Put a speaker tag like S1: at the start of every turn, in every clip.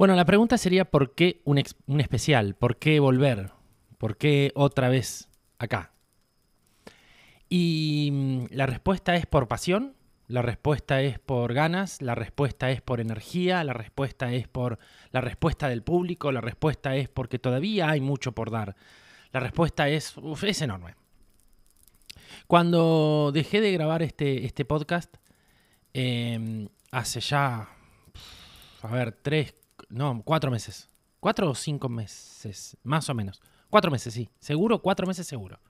S1: Bueno, la pregunta sería ¿por qué un, especial? ¿Por qué volver? ¿Por qué otra vez acá? Y mm, la respuesta es por pasión, la respuesta es por ganas, la respuesta es por energía, la respuesta es por la respuesta del público, la respuesta es porque todavía hay mucho por dar. La respuesta es, es enorme. Cuando dejé de grabar este, este podcast, eh, hace ya, a ver, tres, no, cuatro meses. Cuatro o cinco meses, más o menos. Cuatro meses, sí. Seguro, cuatro meses seguro.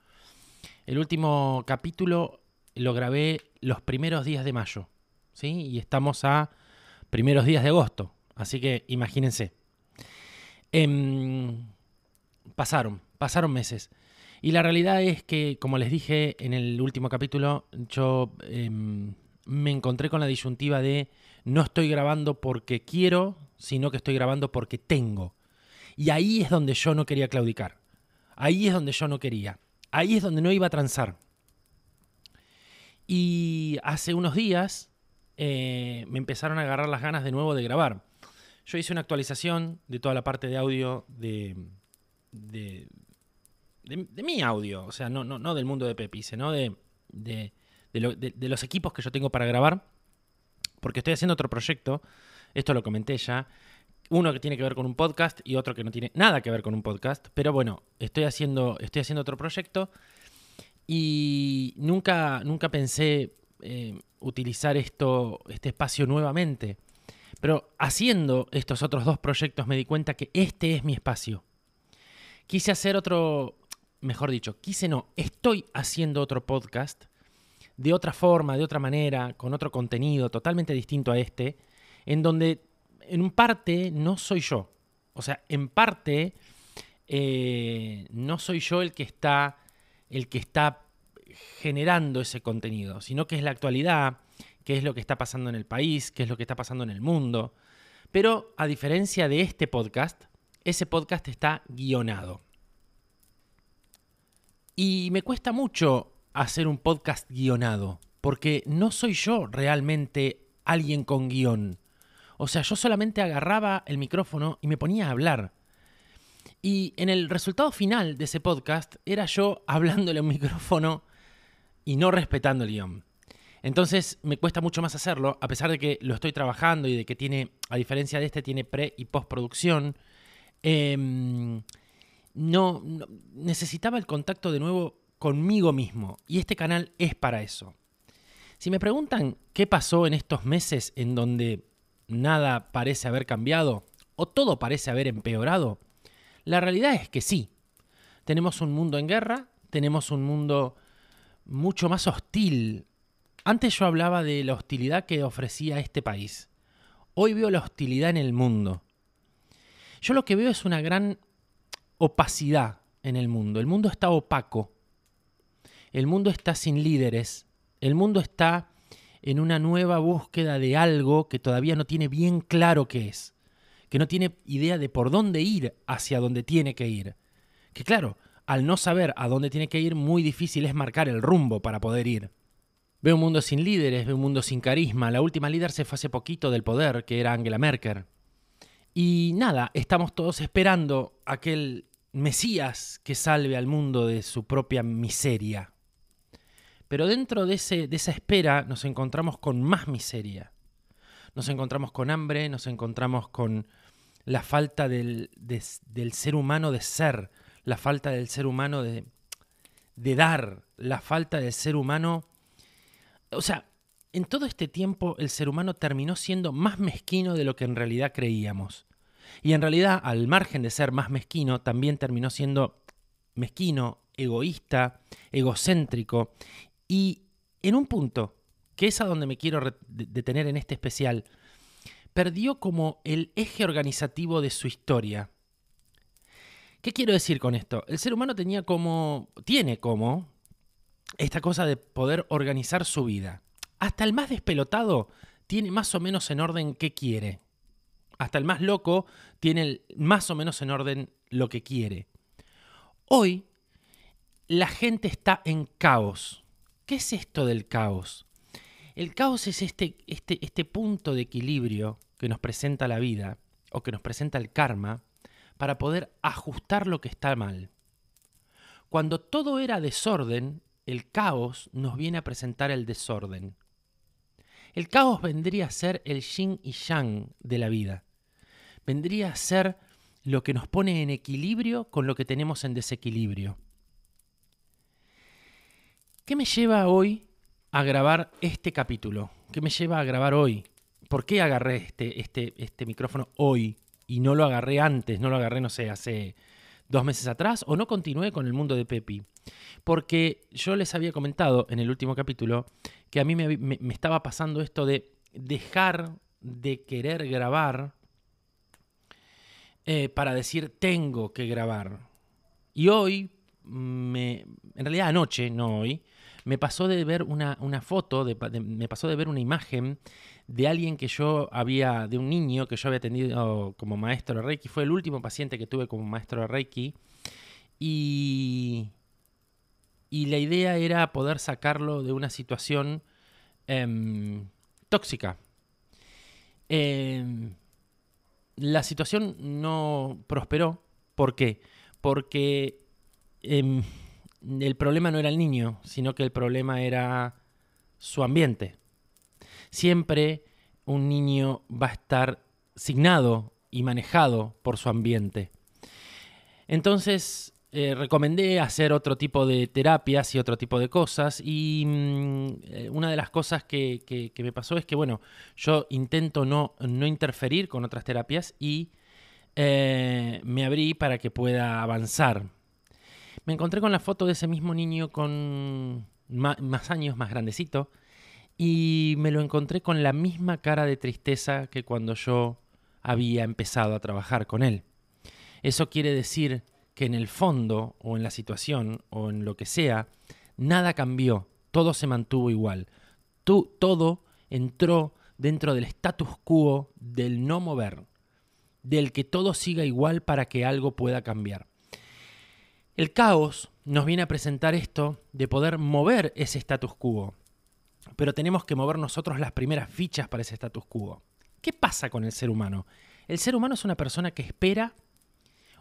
S1: El último capítulo lo grabé los primeros días de mayo, ¿sí? Y estamos a primeros días de agosto. Así que imagínense. Em, pasaron, pasaron meses. Y la realidad es que, como les dije en el último capítulo, yo em, me encontré con la disyuntiva de no estoy grabando porque quiero, sino que estoy grabando porque tengo. Y ahí es donde yo no quería claudicar. Ahí es donde yo no quería. Ahí es donde no iba a transar. Y hace unos días eh, me empezaron a agarrar las ganas de nuevo de grabar. Yo hice una actualización de toda la parte de audio de, de, de- mi audio, o sea, no, no, no del mundo de Pepi, sino de, de- de los equipos que yo tengo para grabar, porque estoy haciendo otro proyecto, esto lo comenté ya, uno que tiene que ver con un podcast y otro que no tiene nada que ver con un podcast, pero bueno, estoy haciendo, estoy haciendo otro proyecto y nunca, nunca pensé eh, utilizar esto, este espacio nuevamente. Pero haciendo estos otros dos proyectos me di cuenta que este es mi espacio. Quise hacer otro, mejor dicho, quise no, estoy haciendo otro podcast de otra forma, de otra manera, con otro contenido totalmente distinto a este, en donde en parte no soy yo. O sea, en parte eh, no soy yo el que está el que está generando ese contenido, sino que es la actualidad, qué es lo que está pasando en el país, qué es lo que está pasando en el mundo. Pero a diferencia de este podcast, ese podcast está guionado. Y me cuesta mucho hacer un podcast guionado, porque no soy yo realmente alguien con guion. O sea, yo solamente agarraba el micrófono y me ponía a hablar. Y en el resultado final de ese podcast era yo hablándole a un micrófono y no respetando el guion. Entonces me cuesta mucho más hacerlo, a pesar de que lo estoy trabajando y de que tiene, a diferencia de este, tiene pre y postproducción. No, no- necesitaba el contacto de nuevo conmigo mismo y este canal es para eso. Si me preguntan qué pasó en estos meses en donde nada parece haber cambiado o todo parece haber empeorado, la realidad es que sí. Tenemos un mundo en guerra, tenemos un mundo mucho más hostil. Antes yo hablaba de la hostilidad que ofrecía este país. Hoy veo la hostilidad en el mundo. Yo lo que veo es una gran opacidad en el mundo. El mundo está opaco. El mundo está sin líderes. El mundo está en una nueva búsqueda de algo que todavía no tiene bien claro qué es. Que no tiene idea de por dónde ir hacia donde tiene que ir. Que claro, al no saber a dónde tiene que ir, muy difícil es marcar el rumbo para poder ir. Veo un mundo sin líderes, veo un mundo sin carisma. La última líder se fue hace poquito del poder, que era Angela Merkel. Y nada, estamos todos esperando aquel Mesías que salve al mundo de su propia miseria. Pero dentro de, ese, de esa espera nos encontramos con más miseria. Nos encontramos con hambre, nos encontramos con la falta del, de- del ser humano de ser, la falta del ser humano de, de dar, la falta del ser humano... O sea, en todo este tiempo el ser humano terminó siendo más mezquino de lo que en realidad creíamos. Y en realidad, al margen de ser más mezquino, también terminó siendo mezquino, egoísta, egocéntrico. Y en un punto, que es a donde me quiero detener en este especial, perdió como el eje organizativo de su historia. ¿Qué quiero decir con esto? El ser humano tenía como, tiene como, esta cosa de poder organizar su vida. Hasta el más despelotado tiene más o menos en orden qué quiere. Hasta el más loco tiene más o menos en orden lo que quiere. Hoy la gente está en caos. ¿Qué es esto del caos? El caos es este, este, este punto de equilibrio que nos presenta la vida, o que nos presenta el karma para poder ajustar lo que está mal. Cuando todo era desorden, el caos nos viene a presentar el desorden. El caos vendría a ser el yin y yang de la vida. Vendría a ser lo que nos pone en equilibrio con lo que tenemos en desequilibrio. ¿Qué me lleva hoy a grabar este capítulo? ¿Qué me lleva a grabar hoy? ¿Por qué agarré este, este, este micrófono hoy y no lo agarré antes? No lo agarré, no sé, hace dos meses atrás o no continué con el mundo de Pepi. Porque yo les había comentado en el último capítulo que a mí me, estaba pasando esto de dejar de querer grabar eh, para decir tengo que grabar. Y hoy, me, en realidad anoche, no hoy, me pasó de ver una, foto, me pasó de ver una imagen de alguien que yo había, de un niño que yo había atendido como maestro de Reiki. Fue el último paciente que tuve como maestro de Reiki. Y, y la idea era poder sacarlo de una situación em, tóxica. Em, la situación no prosperó. ¿Por qué? Porque em, el problema no era el niño, sino que el problema era su ambiente. Siempre un niño va a estar signado y manejado por su ambiente. Entonces, eh, recomendé hacer otro tipo de terapias y otro tipo de cosas. Y mm, eh, una de las cosas que, me pasó es que, bueno, yo intento no, no interferir con otras terapias y eh, me abrí para que pueda avanzar me encontré con la foto de ese mismo niño con más años, más grandecito, y me lo encontré con la misma cara de tristeza que cuando yo había empezado a trabajar con él. Eso quiere decir que en el fondo, o en la situación, o en lo que sea, nada cambió, todo se mantuvo igual. todo entró dentro del status quo del no mover, del que todo siga igual para que algo pueda cambiar. El caos nos viene a presentar esto de poder mover ese status quo, pero tenemos que mover nosotros las primeras fichas para ese status quo. ¿Qué pasa con el ser humano? El ser humano es una persona que espera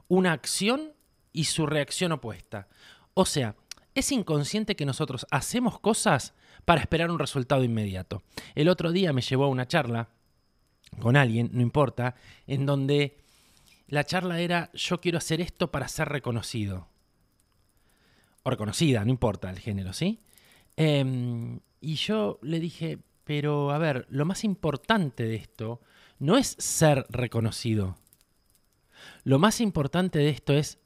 S1: una acción y su reacción opuesta. O sea, es inconsciente que nosotros hacemos cosas para esperar un resultado inmediato. El otro día me llevó a una charla con alguien, no importa, en donde la charla era yo quiero hacer esto para ser reconocido o reconocida, no importa el género, ¿sí? Em, y yo le dije, pero a ver, lo más importante de esto no es ser reconocido. Lo más importante de esto es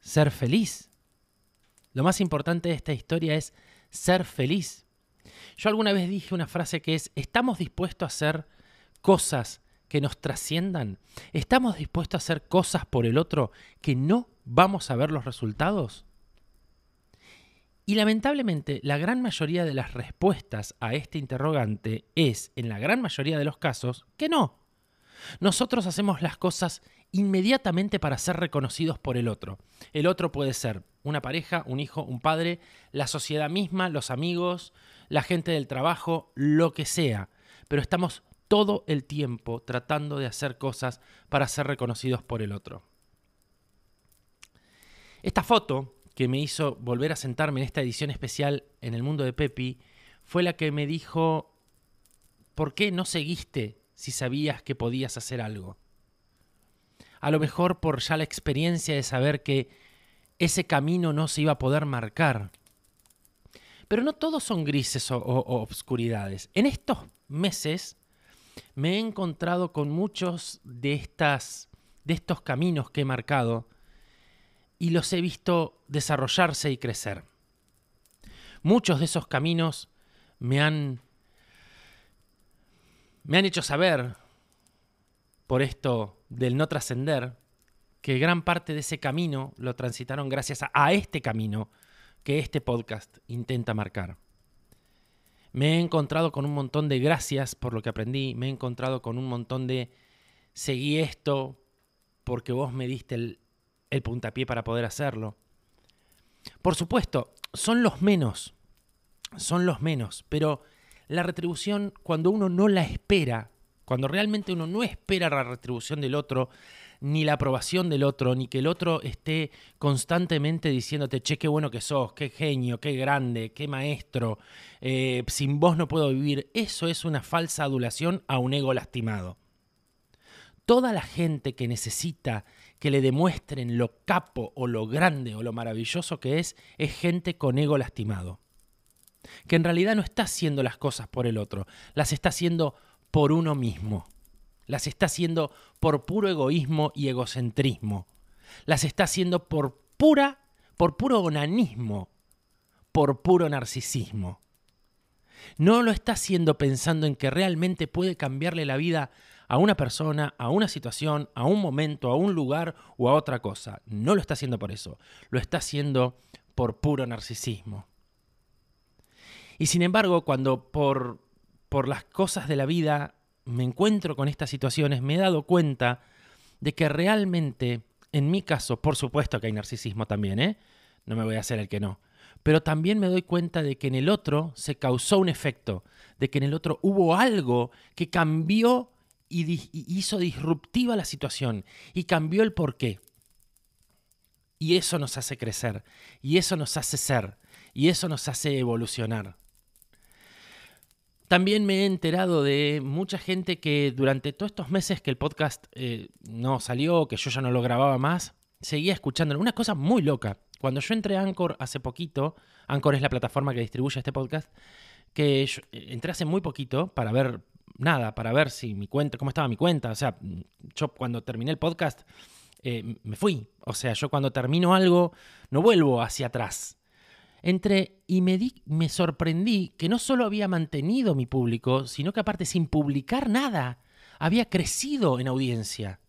S1: ser feliz. Lo más importante de esta historia es ser feliz. Yo alguna vez dije una frase que es, ¿estamos dispuestos a hacer cosas que nos trasciendan? ¿Estamos dispuestos a hacer cosas por el otro que no vamos a ver los resultados? Y lamentablemente la gran mayoría de las respuestas a este interrogante es, en la gran mayoría de los casos, que no. Nosotros hacemos las cosas inmediatamente para ser reconocidos por el otro. El otro puede ser una pareja, un hijo, un padre, la sociedad misma, los amigos, la gente del trabajo, lo que sea. Pero estamos todo el tiempo tratando de hacer cosas para ser reconocidos por el otro. Esta foto que me hizo volver a sentarme en esta edición especial en el mundo de Pepi fue la que me dijo, ¿por qué no seguiste si sabías que podías hacer algo? A lo mejor por ya la experiencia de saber que ese camino no se iba a poder marcar. Pero no todos son grises o, o obscuridades. En estos meses me he encontrado con muchos de, estas, de estos caminos que he marcado y los he visto desarrollarse y crecer. Muchos de esos caminos me han me han hecho saber por esto del no trascender que gran parte de ese camino lo transitaron gracias a, a, este camino que este podcast intenta marcar. Me he encontrado con un montón de gracias por lo que aprendí, me he encontrado con un montón de seguí esto porque vos me diste el, el puntapié para poder hacerlo. Por supuesto, son los menos, son los menos, pero la retribución cuando uno no la espera cuando realmente uno no espera la retribución del otro, ni la aprobación del otro, ni que el otro esté constantemente diciéndote, che, qué bueno que sos, qué genio, qué grande, qué maestro, eh, sin vos no puedo vivir, eso es una falsa adulación a un ego lastimado. Toda la gente que necesita que le demuestren lo capo o lo grande o lo maravilloso que es, es gente con ego lastimado. Que en realidad no está haciendo las cosas por el otro, las está haciendo por uno mismo. Las está haciendo por puro egoísmo y egocentrismo. Las está haciendo por pura, por puro onanismo, por puro narcisismo. No lo está haciendo pensando en que realmente puede cambiarle la vida a una persona, a una situación, a un momento, a un lugar o a otra cosa. No lo está haciendo por eso. Lo está haciendo por puro narcisismo. Y sin embargo, cuando por, por las cosas de la vida me encuentro con estas situaciones, me he dado cuenta de que realmente, en mi caso, por supuesto que hay narcisismo también, ¿eh? No me voy a hacer el que no. Pero también me doy cuenta de que en el otro se causó un efecto, de que en el otro hubo algo que cambió y, hizo disruptiva la situación y cambió el porqué. Y eso nos hace crecer, y eso nos hace ser, y eso nos hace evolucionar. También me he enterado de mucha gente que durante todos estos meses que el podcast eh, no salió, que yo ya no lo grababa más, seguía escuchándolo. Una cosa muy loca. Cuando yo entré a Anchor hace poquito, Anchor es la plataforma que distribuye este podcast, que yo eh, entré hace muy poquito para ver nada, para ver si mi cuenta, cómo estaba mi cuenta. O sea, yo cuando terminé el podcast eh, me fui. O sea, yo cuando termino algo no vuelvo hacia atrás. Entré y me, di, me sorprendí que no solo había mantenido mi público, sino que aparte sin publicar nada, había crecido en audiencia.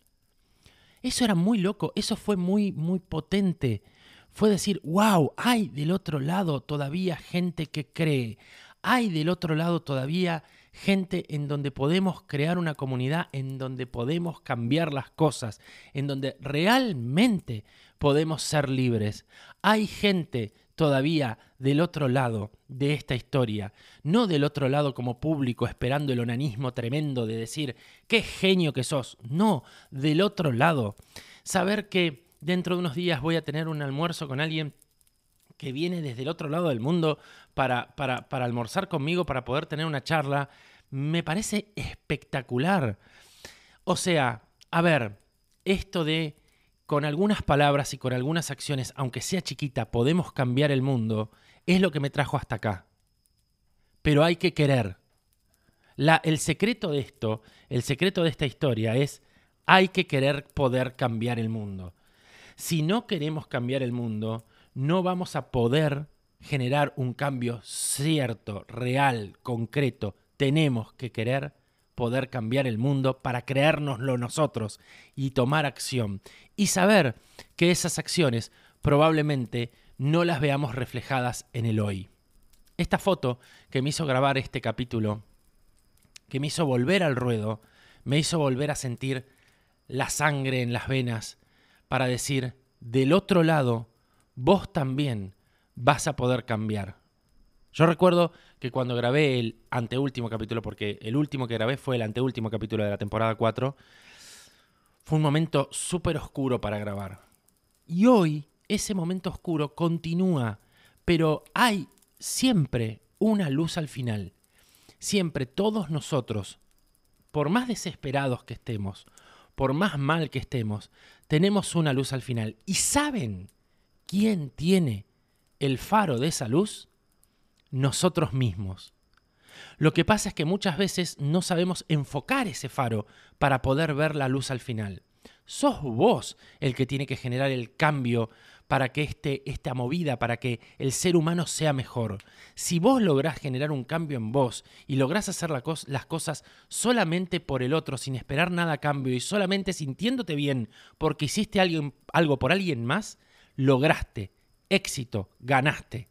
S1: Eso era muy loco, eso fue muy, muy potente. Fue decir, wow, hay del otro lado todavía gente que cree, hay del otro lado todavía gente en donde podemos crear una comunidad, en donde podemos cambiar las cosas, en donde realmente podemos ser libres. Hay gente todavía del otro lado de esta historia, no del otro lado como público esperando el onanismo tremendo de decir, qué genio que sos, no, del otro lado. Saber que dentro de unos días voy a tener un almuerzo con alguien que viene desde el otro lado del mundo para, para, para almorzar conmigo, para poder tener una charla, me parece espectacular. O sea, a ver, esto de con algunas palabras y con algunas acciones, aunque sea chiquita, podemos cambiar el mundo, es lo que me trajo hasta acá. Pero hay que querer. La, el secreto de esto, el secreto de esta historia es, hay que querer poder cambiar el mundo. Si no queremos cambiar el mundo, no vamos a poder generar un cambio cierto, real, concreto. Tenemos que querer poder cambiar el mundo para creérnoslo nosotros y tomar acción. Y saber que esas acciones probablemente no las veamos reflejadas en el hoy. Esta foto que me hizo grabar este capítulo, que me hizo volver al ruedo, me hizo volver a sentir la sangre en las venas para decir, del otro lado, vos también vas a poder cambiar. Yo recuerdo que cuando grabé el anteúltimo capítulo, porque el último que grabé fue el anteúltimo capítulo de la temporada 4, fue un momento súper oscuro para grabar. Y hoy ese momento oscuro continúa, pero hay siempre una luz al final. Siempre todos nosotros, por más desesperados que estemos, por más mal que estemos, tenemos una luz al final. ¿Y saben quién tiene el faro de esa luz? nosotros mismos. Lo que pasa es que muchas veces no sabemos enfocar ese faro para poder ver la luz al final. Sos vos el que tiene que generar el cambio para que este, esta movida, para que el ser humano sea mejor. Si vos lográs generar un cambio en vos y lográs hacer las cosas solamente por el otro, sin esperar nada a cambio y solamente sintiéndote bien porque hiciste algo, algo por alguien más, lograste éxito, ganaste.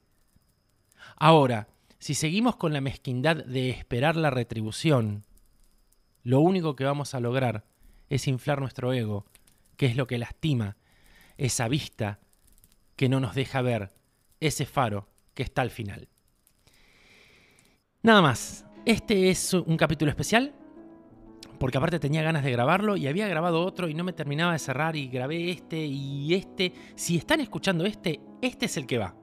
S1: Ahora, si seguimos con la mezquindad de esperar la retribución, lo único que vamos a lograr es inflar nuestro ego, que es lo que lastima esa vista que no nos deja ver ese faro que está al final. Nada más, este es un capítulo especial porque aparte tenía ganas de grabarlo y había grabado otro y no me terminaba de cerrar y grabé este y este. Si están escuchando este, este es el que va.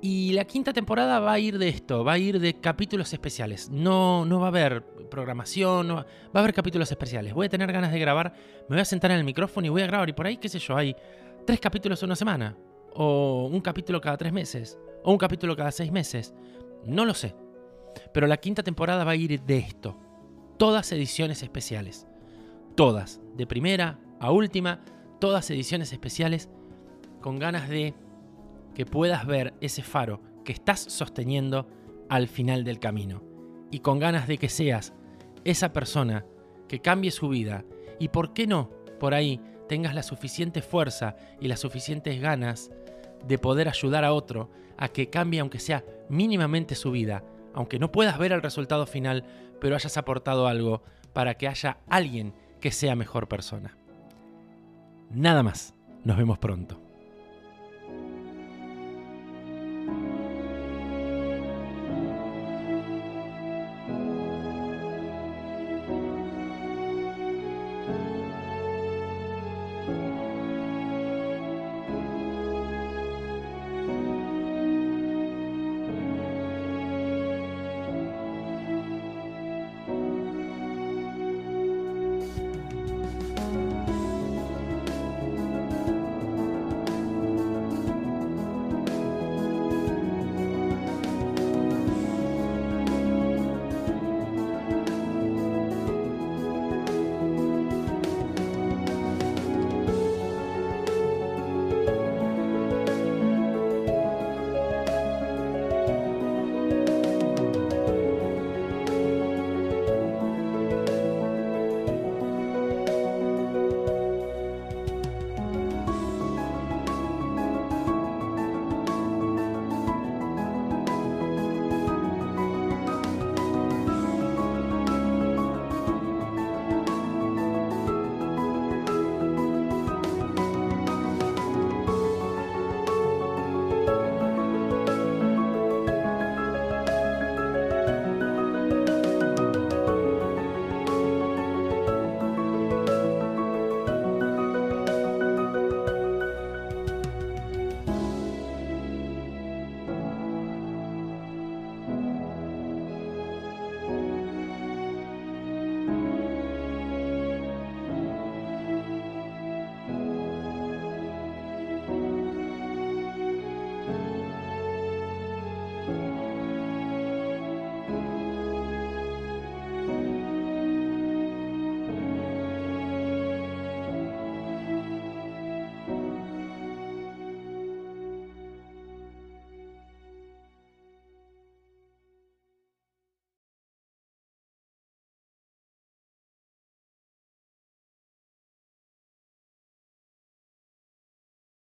S1: Y la quinta temporada va a ir de esto, va a ir de capítulos especiales. No, no va a haber programación, va, a haber capítulos especiales. Voy a tener ganas de grabar, me voy a sentar en el micrófono y voy a grabar. Y por ahí, qué sé yo, hay tres capítulos en una semana. O un capítulo cada tres meses. O un capítulo cada seis meses. No lo sé. Pero la quinta temporada va a ir de esto. Todas ediciones especiales. Todas. De primera a última. Todas ediciones especiales. Con ganas de que puedas ver ese faro que estás sosteniendo al final del camino. Y con ganas de que seas esa persona que cambie su vida. Y por qué no, por ahí, tengas la suficiente fuerza y las suficientes ganas de poder ayudar a otro a que cambie aunque sea mínimamente su vida, aunque no puedas ver el resultado final, pero hayas aportado algo para que haya alguien que sea mejor persona. Nada más, nos vemos pronto.